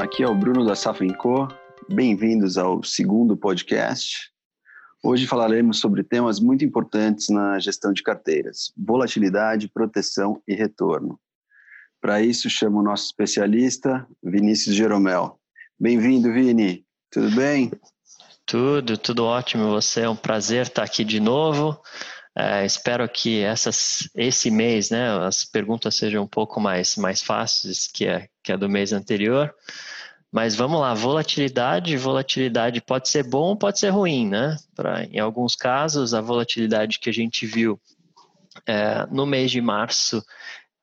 aqui é o Bruno da Safenco. Bem-vindos ao segundo podcast. Hoje falaremos sobre temas muito importantes na gestão de carteiras: volatilidade, proteção e retorno. Para isso, chamo o nosso especialista, Vinícius Jeromel. Bem-vindo, Vini. Tudo bem? Tudo, tudo ótimo. Você é um prazer estar aqui de novo. É, espero que essas, esse mês, né, as perguntas sejam um pouco mais, mais fáceis que a, que a do mês anterior. Mas vamos lá, volatilidade, volatilidade pode ser bom, pode ser ruim, né? Pra, em alguns casos, a volatilidade que a gente viu é, no mês de março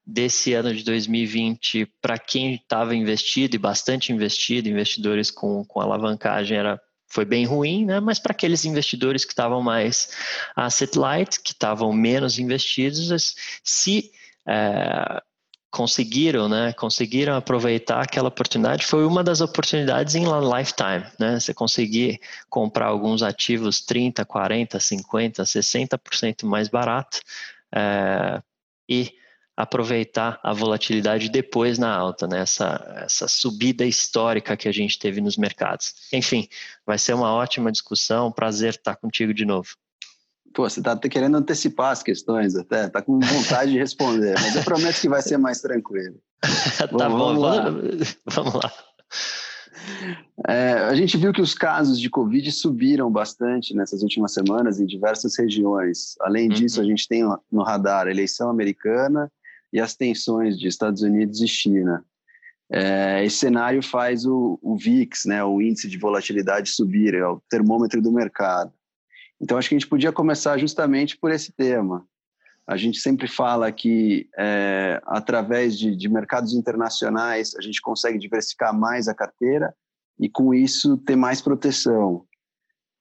desse ano de 2020, para quem estava investido e bastante investido, investidores com, com alavancagem, era foi bem ruim, né? mas para aqueles investidores que estavam mais asset light, que estavam menos investidos, se é, conseguiram, né, conseguiram aproveitar aquela oportunidade, foi uma das oportunidades em lifetime, né, você conseguir comprar alguns ativos 30, 40, 50, 60% mais barato é, e aproveitar a volatilidade depois na alta, né? essa, essa subida histórica que a gente teve nos mercados. Enfim, vai ser uma ótima discussão, prazer estar contigo de novo. Pô, você está querendo antecipar as questões até, está com vontade de responder, mas eu prometo que vai ser mais tranquilo. tá bom, vamos lá. Vamos lá. É, a gente viu que os casos de Covid subiram bastante nessas últimas semanas em diversas regiões. Além disso, uhum. a gente tem no radar a eleição americana e as tensões de Estados Unidos e China. É, esse cenário faz o, o, VIX, né, o índice de volatilidade, subir, é o termômetro do mercado. Então, acho que a gente podia começar justamente por esse tema. A gente sempre fala que, é, através de, de mercados internacionais, a gente consegue diversificar mais a carteira e, com isso, ter mais proteção.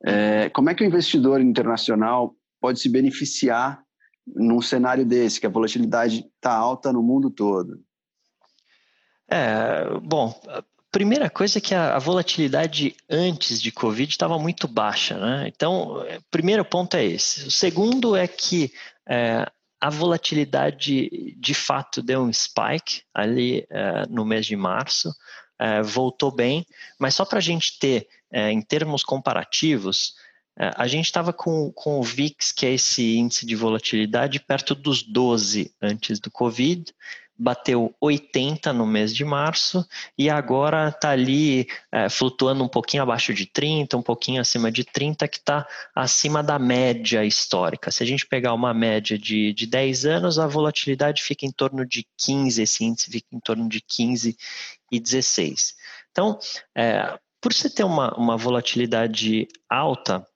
É, como é que o investidor internacional pode se beneficiar num cenário desse, que a volatilidade está alta no mundo todo? É, bom, primeira coisa é que a, a volatilidade antes de Covid estava muito baixa, né? Então, o primeiro ponto é esse. O segundo é que é, a volatilidade de fato deu um spike ali é, no mês de março, é, voltou bem, mas só para a gente ter, é, em termos comparativos, é, a gente estava com, com o VIX, que é esse índice de volatilidade, perto dos 12 antes do Covid, bateu 80 no mês de março e agora está ali é, flutuando um pouquinho abaixo de 30, um pouquinho acima de 30, que está acima da média histórica. Se a gente pegar uma média de, de 10 anos, a volatilidade fica em torno de 15, esse índice fica em torno de 15 e 16. Então, é, por você ter uma, uma volatilidade alta,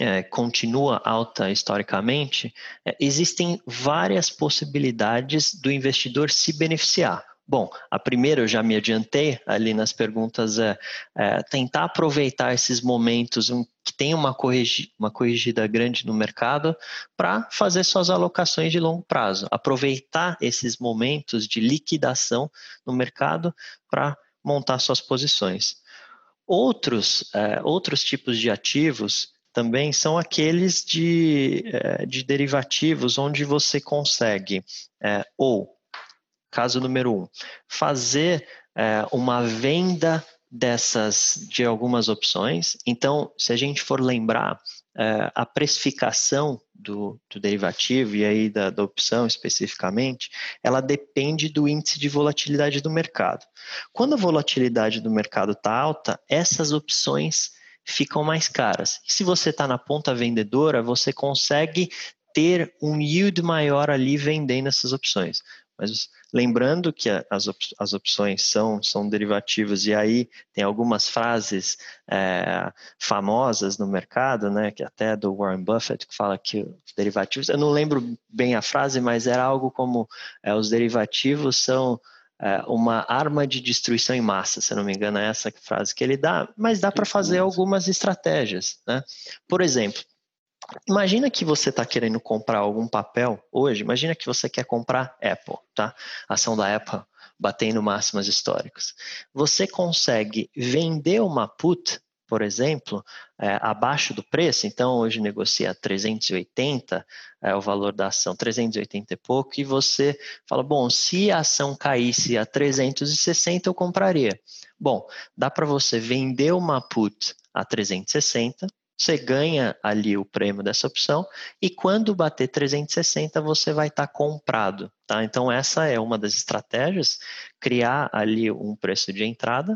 é, continua alta historicamente, é, existem várias possibilidades do investidor se beneficiar. Bom, a primeira eu já me adiantei ali nas perguntas é, é tentar aproveitar esses momentos que tem uma, corrigi, uma corrigida grande no mercado para fazer suas alocações de longo prazo. Aproveitar esses momentos de liquidação no mercado para montar suas posições. Outros, é, outros tipos de ativos também são aqueles de, eh, de derivativos onde você consegue, é, ou, caso número um, fazer é, uma venda dessas de algumas opções. Então, se a gente for lembrar, é, a precificação do, do, derivativo e aí da, da opção especificamente, ela depende do índice de volatilidade do mercado. Quando a volatilidade do mercado está alta, essas opções ficam mais caras. E se você está na ponta vendedora, você consegue ter um yield maior ali vendendo essas opções. Mas lembrando que as, op as opções são, são derivativos, e aí tem algumas frases é, famosas no mercado, né, que até do Warren Buffett, que fala que os derivativos, eu não lembro bem a frase, mas era algo como é, os derivativos são uma arma de destruição em massa, se não me engano, é essa frase que ele dá, mas dá para fazer algumas estratégias. Né? Por exemplo, imagina que você está querendo comprar algum papel hoje, imagina que você quer comprar Apple, tá? A ação da Apple batendo máximas históricas. Você consegue vender uma put por exemplo, é, abaixo do preço, então hoje negocia 380 é o valor da ação, 380 e pouco, e você fala, bom, se a ação caísse a 360 eu compraria. Bom, dá para você vender uma put a 360, você ganha ali o prêmio dessa opção e quando bater 360 você vai estar tá comprado, tá? Então essa é uma das estratégias, criar ali um preço de entrada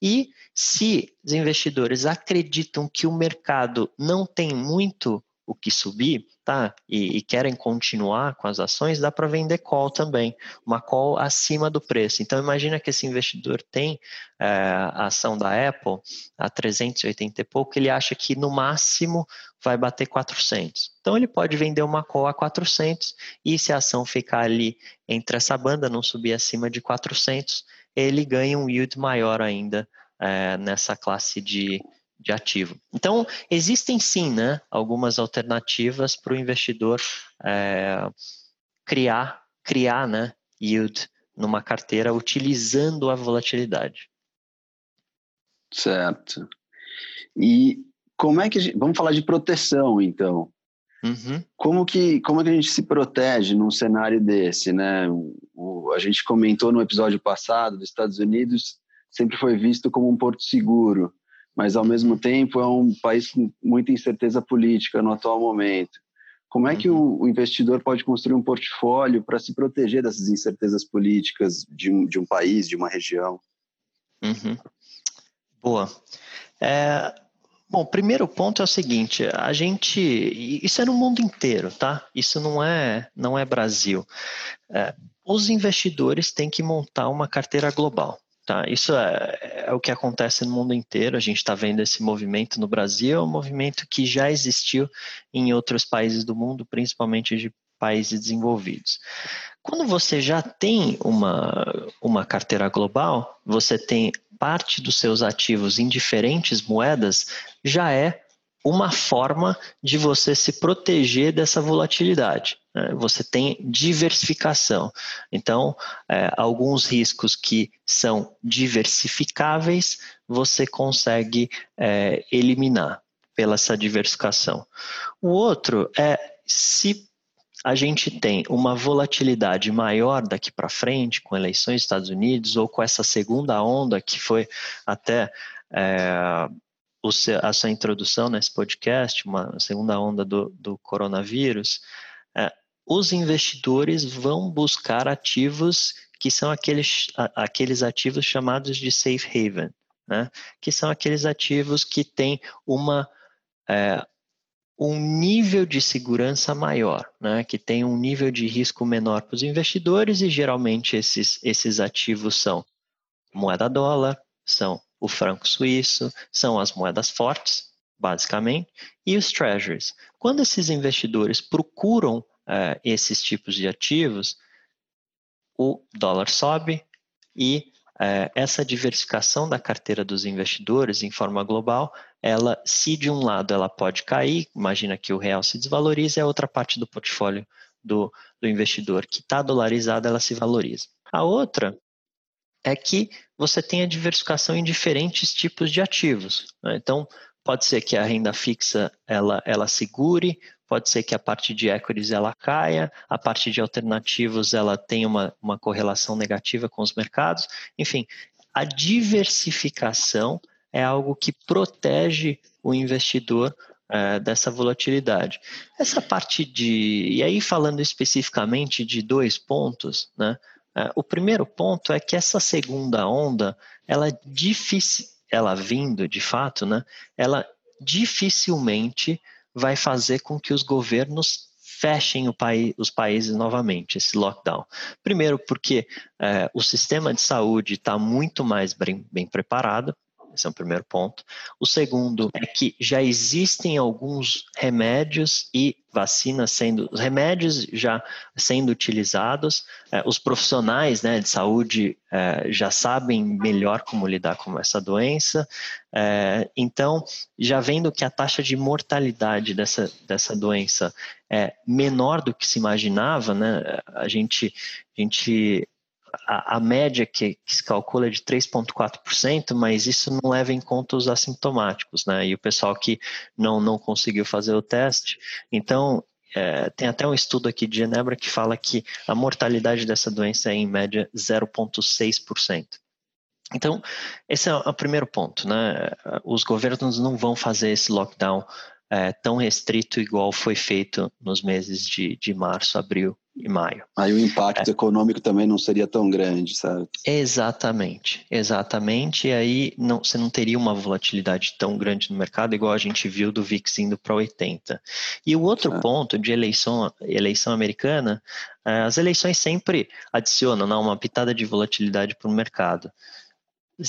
e se os investidores acreditam que o mercado não tem muito o que subir, tá? E, e querem continuar com as ações, dá para vender call também, uma call acima do preço. Então imagina que esse investidor tem é, a ação da Apple a 380 e pouco, ele acha que no máximo vai bater 400. Então ele pode vender uma call a 400 e se a ação ficar ali entre essa banda, não subir acima de 400, ele ganha um yield maior ainda é, nessa classe de de ativo. Então, existem sim né, algumas alternativas para o investidor é, criar, criar né, yield numa carteira utilizando a volatilidade. Certo. E como é que gente, vamos falar de proteção então? Uhum. Como que como que a gente se protege num cenário desse, né? O, a gente comentou no episódio passado dos Estados Unidos sempre foi visto como um porto seguro mas ao mesmo tempo é um país com muita incerteza política no atual momento. Como é que uhum. o, investidor pode construir um portfólio para se proteger dessas incertezas políticas de um, de um país, de uma região? Uhum. Boa. É, bom, primeiro ponto é o seguinte: a gente, isso é no mundo inteiro, tá? Isso não é, não é Brasil. É, os investidores têm que montar uma carteira global. Tá, isso é, é, o que acontece no mundo inteiro. A gente está vendo esse movimento no Brasil, é um movimento que já existiu em outros países do mundo, principalmente de países desenvolvidos. Quando você já tem uma, uma carteira global, você tem parte dos seus ativos em diferentes moedas, já é uma forma de você se proteger dessa volatilidade. Né? Você tem diversificação. Então, é, alguns riscos que são diversificáveis, você consegue é, eliminar pela essa diversificação. O outro é se a gente tem uma volatilidade maior daqui para frente, com eleições nos Estados Unidos, ou com essa segunda onda que foi até é, a sua introdução nesse podcast, uma segunda onda do, do coronavírus, é, os investidores vão buscar ativos que são aqueles, aqueles ativos chamados de safe haven, né? que são aqueles ativos que têm uma, é, um nível de segurança maior, né? que tem um nível de risco menor para os investidores e geralmente esses, esses ativos são moeda dólar, são o franco suíço, são as moedas fortes, basicamente, e os treasuries. Quando esses investidores procuram uh, esses tipos de ativos, o dólar sobe e uh, essa diversificação da carteira dos investidores em forma global, ela, se de um lado ela pode cair, imagina que o real se desvaloriza, e a outra parte do portfólio do, do investidor que está dolarizada, ela se valoriza. A outra é que você tenha diversificação em diferentes tipos de ativos. Né? Então, pode ser que a renda fixa ela, ela segure, pode ser que a parte de equities ela caia, a parte de alternativos ela tenha uma, uma correlação negativa com os mercados. Enfim, a diversificação é algo que protege o investidor é, dessa volatilidade. Essa parte de. E aí, falando especificamente de dois pontos, né? É, o primeiro ponto é que essa segunda onda, ela difícil, ela vindo de fato, né? Ela dificilmente vai fazer com que os governos fechem país, os países novamente, esse lockdown. Primeiro, porque é, o sistema de saúde está muito mais bem, bem preparado, esse é o primeiro ponto. O segundo é que já existem alguns remédios e vacinas sendo, remédios já sendo utilizados, é, os profissionais né, de saúde é, já sabem melhor como lidar com essa doença, é, então, já vendo que a taxa de mortalidade dessa, dessa doença é menor do que se imaginava, né, a gente, a gente a, média que, que, se calcula é de 3,4%, mas isso não leva em conta os assintomáticos, né? E o pessoal que não, não conseguiu fazer o teste. Então, é, tem até um estudo aqui de Genebra que fala que a mortalidade dessa doença é em média 0,6%. Então, esse é o primeiro ponto, né? Os governos não vão fazer esse lockdown é, tão restrito igual foi feito nos meses de, de março, abril e maio. Aí o impacto é. econômico também não seria tão grande, certo? Exatamente, exatamente. E aí não, você não teria uma volatilidade tão grande no mercado, igual a gente viu do VIX indo para 80. E o outro é. ponto de eleição, eleição americana, é, as eleições sempre adicionam não, uma pitada de volatilidade para o mercado.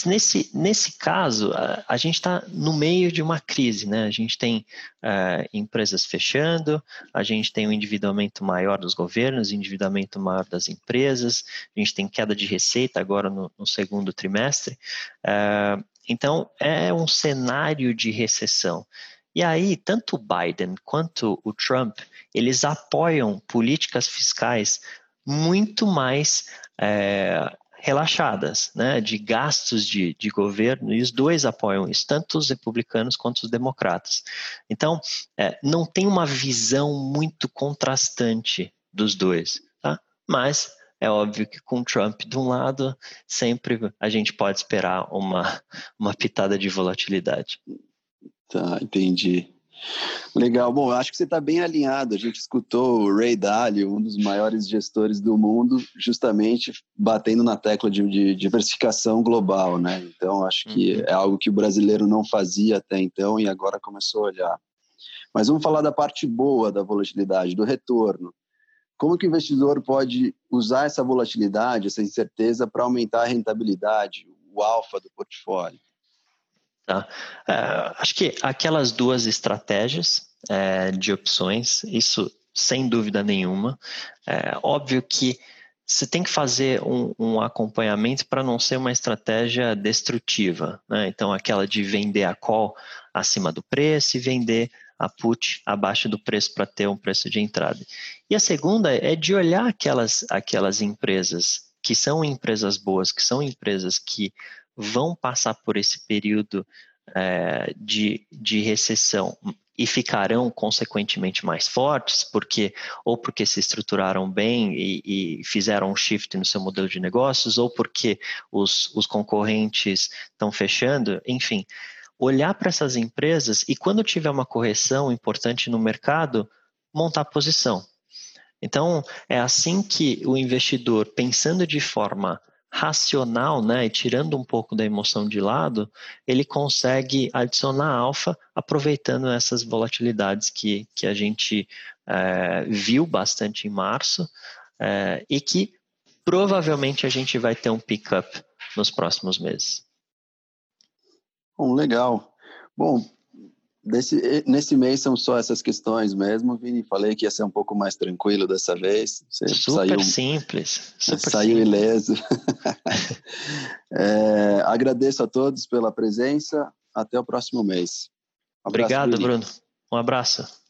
Nesse, nesse caso, a, a gente está no meio de uma crise, né? A gente tem uh, empresas fechando, a gente tem um endividamento maior dos governos, endividamento maior das empresas, a gente tem queda de receita agora no, no segundo trimestre. Uh, então, é um cenário de recessão. E aí, tanto o Biden quanto o Trump, eles apoiam políticas fiscais muito mais é, relaxadas, né, de gastos de, de governo, e os dois apoiam isso, tanto os republicanos quanto os democratas. Então, é, não tem uma visão muito contrastante dos dois, tá? mas é óbvio que com Trump de um lado, sempre a gente pode esperar uma, uma pitada de volatilidade. Tá, entendi. Legal. Bom, acho que você está bem alinhado. A gente escutou o Ray Dalio, um dos maiores gestores do mundo, justamente batendo na tecla de, de diversificação global, né? Então, acho que uhum. é algo que o brasileiro não fazia até então e agora começou a olhar. Mas vamos falar da parte boa da volatilidade, do retorno. Como que o investidor pode usar essa volatilidade, essa incerteza, para aumentar a rentabilidade, o alfa do portfólio? Tá? É, acho que aquelas duas estratégias é, de opções, isso sem dúvida nenhuma. É óbvio que você tem que fazer um, um acompanhamento para não ser uma estratégia destrutiva. Né? Então, aquela de vender a call acima do preço e vender a put abaixo do preço para ter um preço de entrada. E a segunda é de olhar aquelas, aquelas empresas que são empresas boas, que são empresas que vão passar por esse período é, de, de recessão e ficarão consequentemente mais fortes, porque ou porque se estruturaram bem e, e, fizeram um shift no seu modelo de negócios, ou porque os, os concorrentes estão fechando, enfim, olhar para essas empresas e quando tiver uma correção importante no mercado, montar posição. Então, é assim que o investidor, pensando de forma racional, né, e tirando um pouco da emoção de lado, ele consegue adicionar alfa aproveitando essas volatilidades que, que a gente é, viu bastante em março é, e que provavelmente a gente vai ter um pick-up nos próximos meses. Bom, legal. Bom, Desse, nesse mês são só essas questões mesmo, Vini. Falei que ia ser um pouco mais tranquilo dessa vez. Você super saiu, simples. Super saiu simples. ileso. é, agradeço a todos pela presença. Até o próximo mês. Um abraço, Obrigado, Bruno. Um abraço.